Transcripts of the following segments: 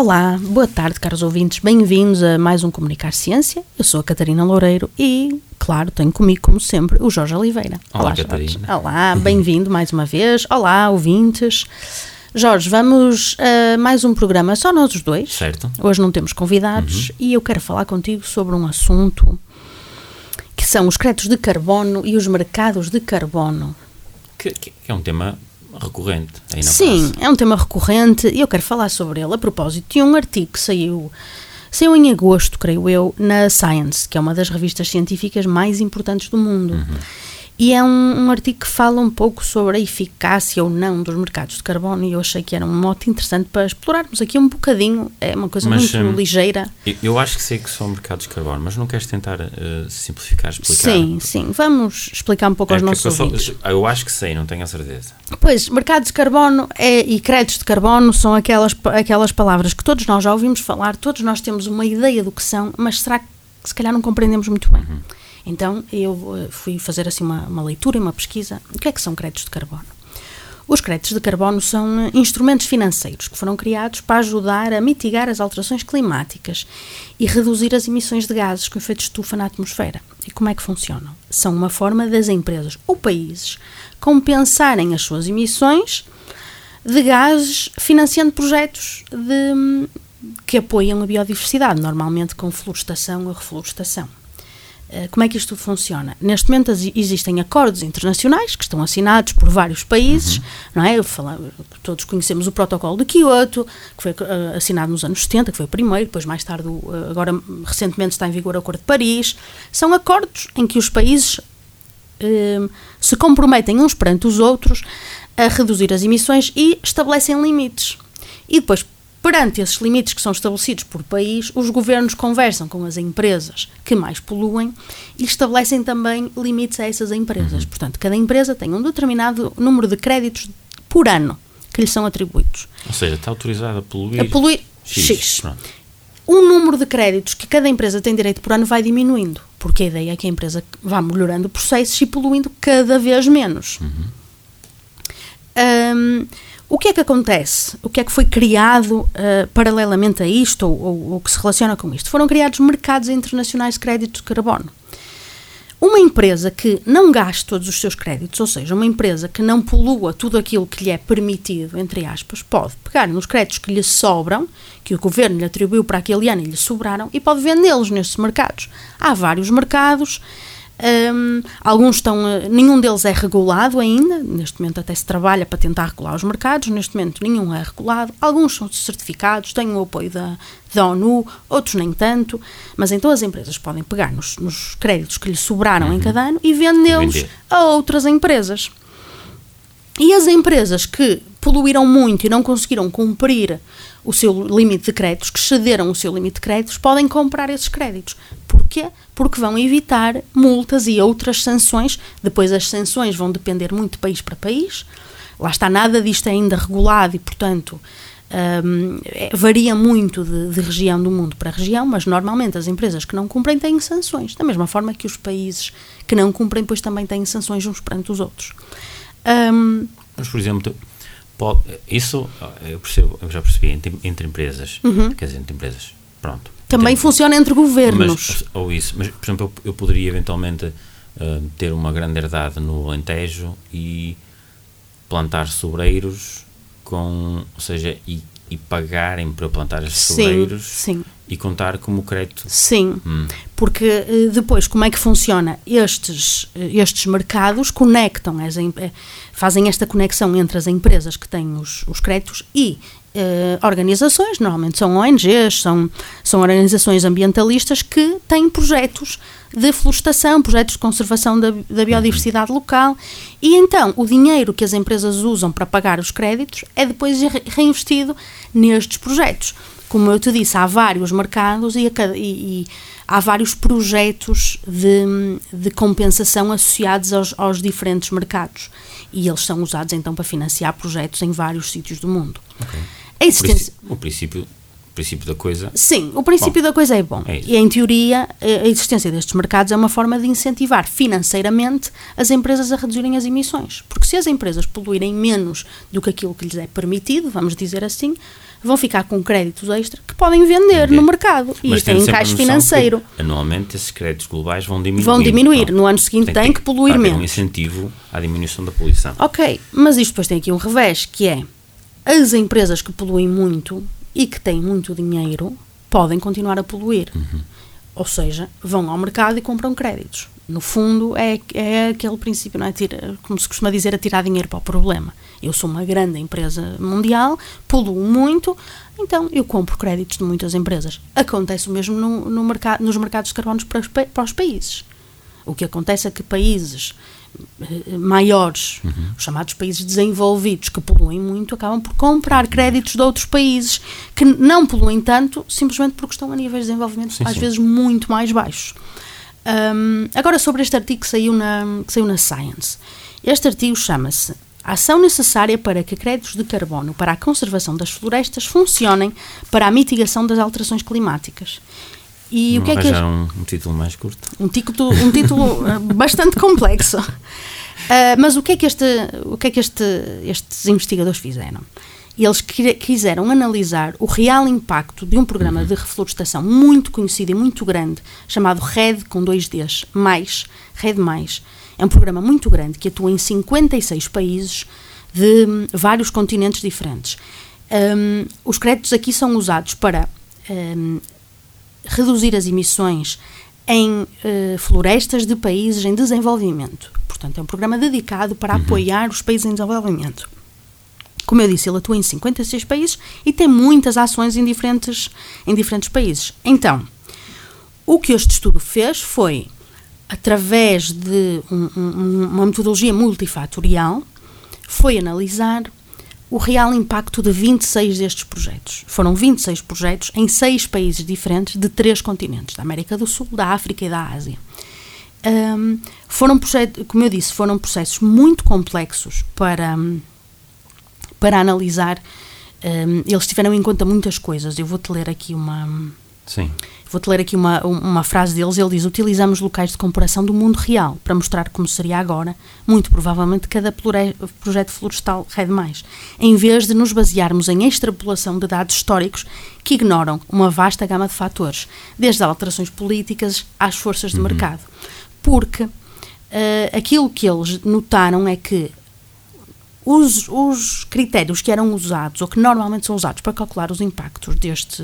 Olá, boa tarde, caros ouvintes. Bem-vindos a mais um Comunicar Ciência. Eu sou a Catarina Loureiro e, claro, tenho comigo, como sempre, o Jorge Oliveira. Olá, Catarina. Jorge. Olá, bem-vindo mais uma vez. Olá, ouvintes. Jorge, vamos a mais um programa só nós os dois. Certo. Hoje não temos convidados e eu quero falar contigo sobre um assunto que são os créditos de carbono e os mercados de carbono. Que, que é um tema recorrente Sim, é um tema recorrente e eu quero falar sobre ele a propósito de um artigo que saiu, saiu em agosto, creio eu, na Science, que é uma das revistas científicas mais importantes do mundo. E é um, um artigo que fala um pouco sobre a eficácia ou não dos mercados de carbono e eu achei que era um mote interessante para explorarmos aqui um bocadinho. É uma coisa Mas, muito hum, ligeira. Eu, acho que sei que são mercados de carbono, mas não queres tentar eh, simplificar, explicar? Sim, sim. Vamos explicar um pouco É aos nossos eu, só- ouvintes. eu acho que sei, não tenho a certeza. Pois, mercados de carbono é- e créditos de carbono são aquelas, aquelas palavras que todos nós já ouvimos falar, todos nós temos uma ideia do que são, mas será que se calhar não compreendemos muito bem? Então eu eh, fui fazer assim uma, uma leitura e uma pesquisa. O que é que são créditos de carbono? Os créditos de carbono são eh, instrumentos financeiros que foram criados para ajudar a mitigar as alterações climáticas e reduzir as emissões de gases com efeito de estufa na atmosfera. E como é que funcionam? São uma forma das empresas ou países compensarem as suas emissões de gases financiando projetos de, que apoiam a biodiversidade, normalmente com florestação ou reflorestação. Eh, Como é que isto funciona? Neste momento existem acordos internacionais que estão assinados por vários países, não é? Eu fala- todos conhecemos o protocolo de Kyoto, que foi eh, assinado nos anos 70, que foi o primeiro, depois mais tarde, eh, agora recentemente está em vigor o Acordo de Paris. São acordos em que os países eh, se comprometem uns perante os outros a reduzir as emissões e estabelecem limites. E depois, perante esses limites que são estabelecidos por país, os governos conversam com as empresas que mais poluem e estabelecem também limites a essas empresas. Portanto, cada empresa tem um determinado número de créditos por ano que lhe são atribuídos. Ou seja, está autorizado a poluir, A poluir X. X. Pronto. o número de créditos que cada empresa tem direito por ano vai diminuindo, porque a ideia é que a empresa vá melhorando processos e poluindo cada vez menos. Hum, o que é que acontece? O que é que foi criado ah, paralelamente a isto ou, ou, ou que se relaciona com isto? Foram criados mercados internacionais de créditos de carbono. Uma empresa que não gaste todos os seus créditos, ou seja, uma empresa que não polua tudo aquilo que lhe é permitido, entre aspas, pode pegar nos créditos que lhe sobram, que o governo lhe atribuiu para aquele ano e lhe sobraram, e pode vendê-los nestes mercados. Há vários mercados, hum, alguns estão, eh, nenhum deles é regulado ainda, neste momento até se trabalha para tentar regular os mercados, neste momento nenhum é regulado, alguns são certificados, têm o apoio da, da ONU, outros nem tanto, mas então as empresas podem pegar nos, nos créditos que lhe sobraram em cada ano e vendê-los a outras empresas. E as empresas que poluíram muito e não conseguiram cumprir o seu limite de créditos, que cederam o seu limite de créditos, podem comprar esses créditos. Porquê? Porque vão evitar multas e outras sanções. Depois as sanções vão depender muito de país para país. Lá está, nada disto é ainda regulado e, portanto, hum, é- varia muito de, de região do mundo para região, mas normalmente as empresas que não cumprem têm sanções. Da mesma forma que os países que não cumprem, pois também têm sanções uns perante os outros. Hum, Mas, por exemplo, pode, isso eu percebo, eu já percebi entre, entre empresas, quer dizer, entre empresas, pronto. Também Entre- funciona entre governos. Mas, ou isso, mas por exemplo, eu, eu poderia eventualmente ah, ter uma grande herdade no Alentejo e plantar sobreiros com, ou seja, e, e pagarem para plantar esses Sim, sobreiros sim. e contar como crédito. Sim, Hum. porque eh, depois como é que funciona? Estes, eh, estes mercados conectam, as, em- fazem esta conexão entre as empresas que têm os, os créditos e eh, organizações, normalmente são ONGs, são, são organizações ambientalistas que têm projetos de florestação, projetos de conservação da, da biodiversidade local e então o dinheiro que as empresas usam para pagar os créditos é depois re- reinvestido nestes projetos. como eu te disse, há vários mercados e, e, e há vários projetos de, de compensação associados aos, aos, diferentes mercados. E eles são usados então para financiar projetos em vários sítios do mundo. Okay. A existência... O princípio o princípio da coisa. Sim, o princípio bom, da coisa é bom. É e em teoria, a existência destes mercados é uma forma de incentivar financeiramente as empresas a reduzirem as emissões. Porque se as empresas poluírem menos do que aquilo que lhes é permitido, vamos dizer assim, vão ficar com créditos extra que podem vender no mercado. E Mas tem encaixe financeiro. Anualmente esses créditos globais vão diminuir. Vão diminuir. Então, no ano seguinte tem, tem que, que poluir menos. um incentivo à diminuição da poluição. Ok, mas isto depois tem aqui um revés, que é as empresas que poluem muito e que têm muito dinheiro podem continuar a poluir. Uhum. Ou seja, vão ao mercado e compram créditos. No fundo, é, é aquele princípio, não é? Tira, como se costuma dizer, a tirar dinheiro para o problema. Eu sou uma grande empresa mundial, poluo muito, então eu compro créditos de muitas empresas. Acontece o mesmo no, no mercado, nos mercados de carbono para os, para os países. O que acontece é que países maiores, uhum. os chamados países desenvolvidos, que poluem muito, acabam por comprar créditos de outros países que não poluem tanto, simplesmente porque estão a níveis de desenvolvimento sim, às sim. vezes muito mais baixos. Um, agora, sobre este artigo que saiu, na, que saiu na Science. Este artigo chama-se Ação necessária para que créditos de carbono para a conservação das florestas funcionem para a mitigação das alterações climáticas. E Não o que é que é? Um, um título mais curto. Um título, um título eh, bastante complexo. Uh, mas o que é que, este, o que, é que este, estes investigadores fizeram? Eles quiseram analisar o real impacto de um programa uhum. de reflorestação muito conhecido e muito grande, chamado RED, com dois Ds, mais, RED+. Mais. É um programa muito grande que atua em 56 países de um, vários continentes diferentes. Um, os créditos aqui são usados para um, reduzir as emissões em uh, florestas de países em desenvolvimento. Portanto, é um programa dedicado para uhum. apoiar os países em desenvolvimento. Como eu disse, ele atua em 56 países e tem muitas ações em diferentes, em diferentes países. Então, o que este estudo fez foi, através de um, um, uma metodologia multifatorial, foi analisar o real impacto de 26 destes projetos. Foram 26 projetos em seis países diferentes de três continentes, da América do Sul, da África e da Ásia. Um, foram como eu disse, foram processos muito complexos para, para analisar. Um, eles tiveram em conta muitas coisas. Eu vou-te ler aqui uma. Sim. Vou-te ler aqui uma, uma frase deles. Ele diz: Utilizamos locais de comparação do mundo real para mostrar como seria agora, muito provavelmente, cada projeto florestal Red Mais, em vez de nos basearmos em extrapolação de dados históricos que ignoram uma vasta gama de fatores, desde alterações políticas às forças de uhum. mercado. Porque uh, aquilo que eles notaram é que os, os, critérios que eram usados, ou que normalmente são usados para calcular os impactos deste,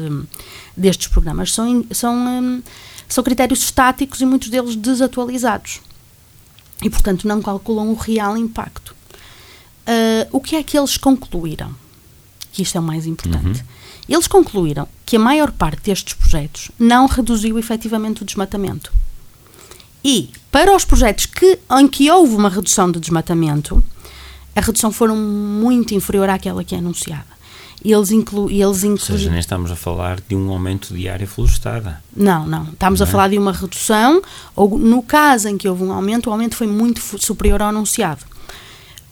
destes programas, são, são, hum, são critérios estáticos e muitos deles desatualizados. E, portanto, não calculam o real impacto. Uh, o que é que eles concluíram? Que isto é o mais importante. Uhum. Eles concluíram que a maior parte destes projetos não reduziu efetivamente o desmatamento. E, para os projetos que, em que houve uma redução de desmatamento, a redução foi muito inferior àquela que é anunciada. Eles inclu, eles inclu... Ou seja, nem estamos a falar de um aumento de área florestada. Não, não. Estamos não a é? falar de uma redução, ou no caso em que houve um aumento, o aumento foi muito superior ao anunciado.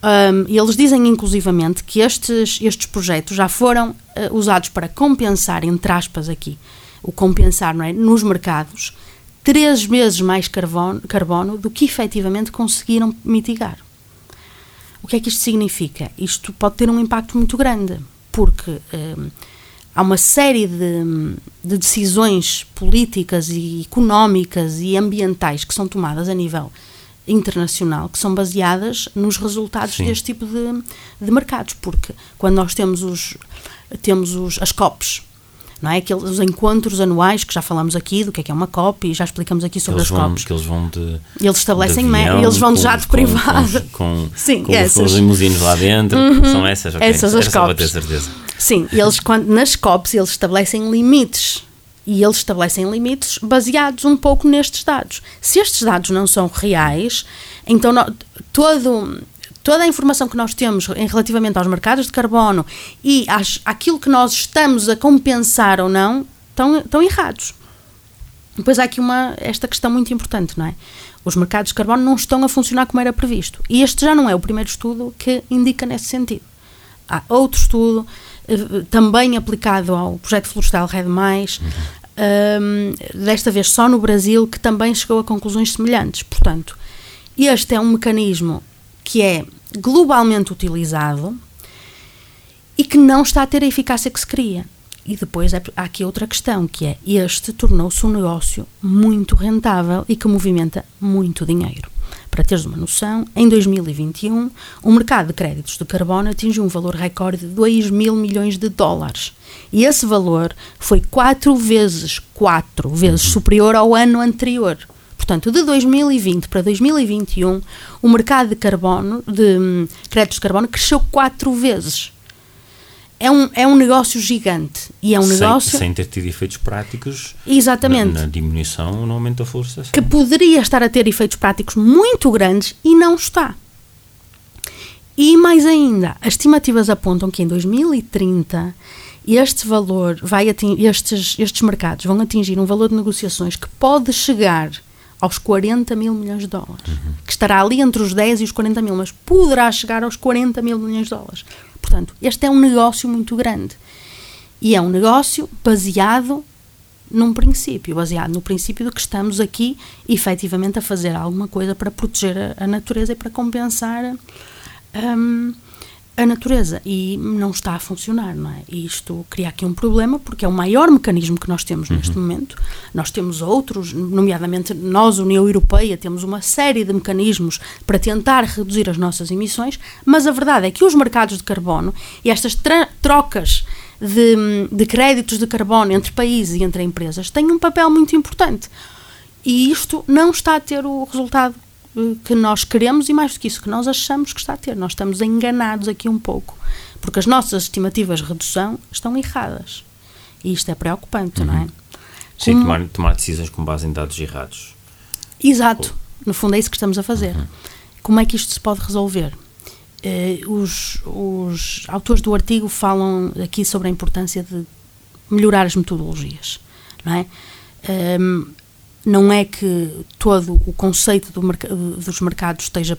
Um, eles dizem inclusivamente que estes, estes projetos já foram uh, usados para compensar, entre aspas aqui, o compensar não é, nos mercados, três vezes mais carbono, carbono do que efetivamente conseguiram mitigar. O que é que isto significa? Isto pode ter um impacto muito grande, porque um, há uma série de, de, decisões políticas e económicas e ambientais que são tomadas a nível internacional que são baseadas nos resultados Sim. deste tipo de, de mercados, porque quando nós temos os temos os, as COPs não é? Aqueles os encontros anuais que já falamos aqui do que é que é uma COP e já explicamos aqui sobre eles as vão, COPs. Que eles vão de Eles estabelecem avião, eles vão de jato privado. Com, com, Sim, com, essas. com os limusinos lá dentro. Uhum. São essas, okay. Essas as COPs. ter certeza. Sim, eles quando, nas COPs eles estabelecem limites e eles estabelecem limites baseados um pouco nestes dados. Se estes dados não são reais, então todo toda a informação que nós temos em relativamente aos mercados de carbono e às, àquilo que nós estamos a compensar ou não, estão, estão errados. Depois há aqui uma, esta questão muito importante, não é? Os mercados de carbono não estão a funcionar como era previsto. E este já não é o primeiro estudo que indica nesse sentido. Há outro estudo, eh, também aplicado ao projeto florestal Red Mais, uhum. um, desta vez só no Brasil, que também chegou a conclusões semelhantes. Portanto, este é um mecanismo que é globalmente utilizado e que não está a ter a eficácia que se queria. E depois há aqui outra questão, que é este tornou-se um negócio muito rentável e que movimenta muito dinheiro. Para teres uma noção, em 2021, o mercado de créditos de carbono atingiu um valor recorde de 2 mil milhões de dólares. E esse valor foi quatro vezes, quatro vezes superior ao ano anterior. Portanto, de 2020 para 2021, o mercado de carbono, de hum, créditos de carbono, cresceu quatro vezes. É um, é um negócio gigante e é um negócio sem, sem ter tido efeitos práticos exatamente. na, na diminuição no aumento da florestação que poderia estar a ter efeitos práticos muito grandes e não está. E mais ainda as estimativas apontam que em 2030 este valor vai atingir, estes, estes mercados vão atingir um valor de negociações que pode chegar aos 40 mil milhões de dólares, uhum. que estará ali entre os 10 e os 40 mil, mas poderá chegar aos 40 mil milhões de dólares. Portanto, este é um negócio muito grande. E é um negócio baseado num princípio, baseado no princípio de que estamos aqui efetivamente a fazer alguma coisa para proteger a, a natureza e para compensar um, a natureza e não está a funcionar, não é? E isto cria aqui um problema porque é o maior mecanismo que nós temos uhum. neste momento. Nós temos outros, nomeadamente nós, União Europeia, temos uma série de mecanismos para tentar reduzir as nossas emissões, mas a verdade é que os mercados de carbono e estas trocas de, de créditos de carbono entre países e entre empresas têm um papel muito importante. E isto não está a ter o resultado que nós queremos e mais do que isso, que nós achamos que está a ter. Nós estamos enganados aqui um pouco, porque as nossas estimativas de redução estão erradas. E isto é preocupante, uhum. não é? Uhum. Sim, Como... tomar, tomar, decisões com base em dados errados. Exato. No fundo é isso que estamos a fazer. Uhum. Como é que isto se pode resolver? Uh, os, os autores do artigo falam aqui sobre a importância de melhorar as metodologias, não é? Um, ehm, não é que todo o conceito do merc dos mercados esteja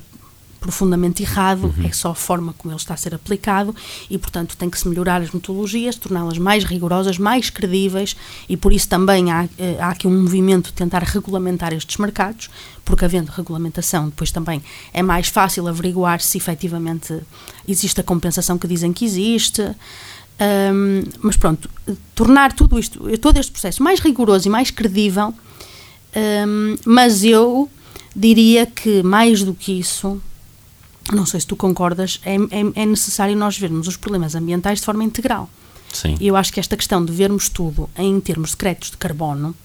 profundamente errado, uhum. é só a forma como ele está a ser aplicado e, portanto, tem que se melhorar as metodologias, torná-las mais rigorosas, mais credíveis e por isso também há, eh, há aqui um movimento de tentar regulamentar estes mercados, porque havendo regulamentação, depois também é mais fácil averiguar se efetivamente existe a compensação que dizem que existe. Um, mas pronto, tornar tudo isto, todo este processo mais rigoroso e mais credível um, mas eu diria que, mais do que isso, não sei se tu concordas, é, é, é, necessário nós vermos os problemas ambientais de forma integral. Sim. Eu acho que esta questão de vermos tudo em termos de créditos de carbono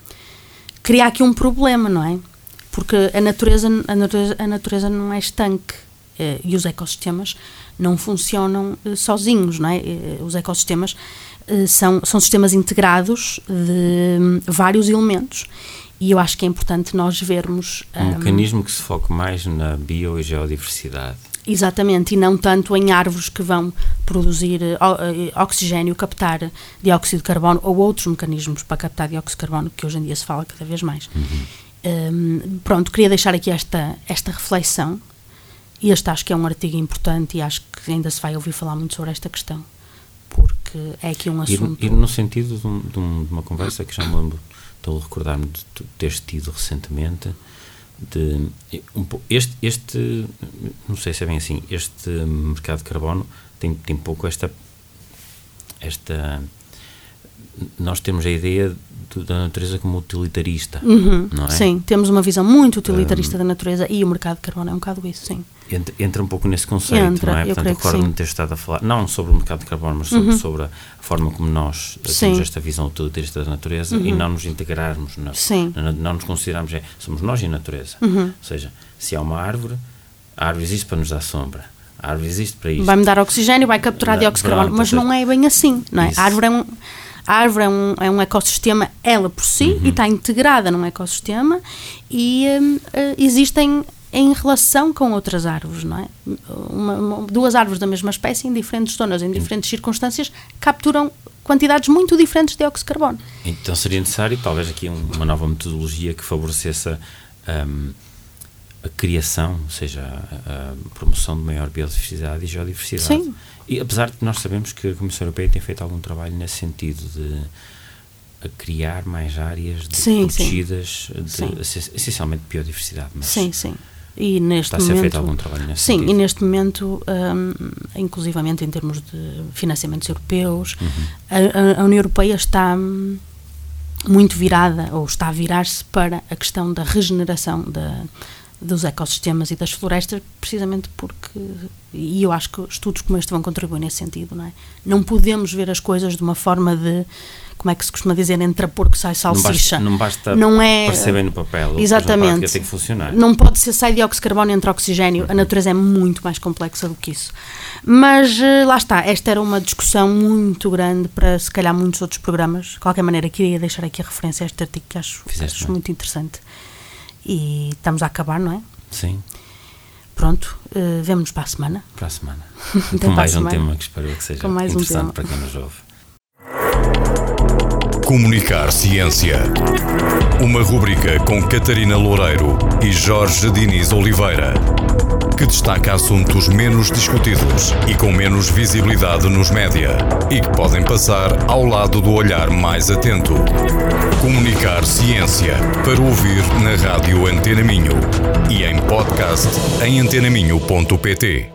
cria aqui um problema, não é? Porque a natureza, a natureza, a natureza não é estanque eh, e os ecossistemas não funcionam eh, sozinhos, não é? Eh, os ecossistemas são, são sistemas integrados de hum, vários elementos e eu acho que é importante nós vermos. Um, um mecanismo que se foque mais na bio e geodiversidade. Exatamente, e não tanto em árvores que vão produzir uh, oxigênio, captar dióxido de carbono ou outros mecanismos para captar dióxido de carbono que hoje em dia se fala cada vez mais. Uhum. Um, pronto, queria deixar aqui esta, esta reflexão. E este acho que é um artigo importante e acho que ainda se vai ouvir falar muito sobre esta questão, porque é aqui um assunto. E, e no sentido de, um, de uma conversa que já me lembro estou a recordar-me de teres tido recentemente de um, este, este não sei se é bem assim este mercado de carbono tem, tem pouco esta esta nós temos a ideia da natureza como utilitarista, uhum, não é? Sim, temos uma visão muito utilitarista um, da natureza e o mercado de carbono é um bocado isso, sim. Entra, entra um pouco nesse conceito, entra, não é? Portanto, recordo-me ter estado a falar, não sobre o mercado de carbono, mas sobre, uhum. sobre a forma como nós sim. temos esta visão utilitarista da natureza uhum. e não nos integrarmos, na, na, não nos considerarmos, é, somos nós e a natureza. Uhum. Ou seja, se há uma árvore, a árvore existe para nos dar sombra. A árvore existe para isso. Vai-me dar oxigênio, vai capturar dióxido de carbono, mas não é bem assim, não é? A árvore é um a árvore é um, é um ecossistema ela por si uhum. e está integrada num ecossistema e um, uh, existem em relação com outras árvores, não é? Uma, uma, duas árvores da mesma espécie, em diferentes zonas, em diferentes circunstâncias, capturam quantidades muito diferentes de dióxido de carbono. Então seria necessário, talvez, aqui uma nova metodologia que favorecesse a, um, a criação, ou seja, a, a, promoção de maior biodiversidade e geodiversidade. Sim. E apesar de nós sabemos que a Comissão Europeia tem feito algum trabalho nesse sentido de a criar mais áreas de sim, protegidas, sim. De, essencialmente biodiversidade. Mas sim, sim. E neste está a ser momento, feito algum trabalho nesse Sim, sentido. e neste momento, um, inclusivamente em termos de financiamentos europeus, uhum. a, a, União Europeia está muito virada, ou está a virar-se para a questão da regeneração da, dos ecossistemas e das florestas, precisamente porque, e eu acho que estudos como este vão contribuir nesse sentido, não é? Não podemos ver as coisas de uma forma de, como é que se costuma dizer, entre porco sai salsicha. Não basta, não basta é, bem no papel, exatamente. tem que funcionar. Não pode ser sai dióxido de carbono entre oxigênio, a natureza é muito mais complexa do que isso. Mas eh, lá está, esta era uma discussão muito grande para se calhar muitos outros programas. De qualquer maneira, queria deixar aqui a referência a este artigo que acho, acho muito interessante. E estamos a acabar, não é? Sim. Pronto, uh, vemo-nos para a semana. Para a semana. Com mais um tema que espero que seja interessante um para quem nos ouve. Comunicar Ciência. Uma rubrica com Catarina Loureiro e Jorge Diniz Oliveira, que destaca assuntos menos discutidos e com menos visibilidade nos média e que podem passar ao lado do olhar mais atento. Comunicar Ciência para ouvir na rádio Antena Minho e em podcast em antenaminho.pt.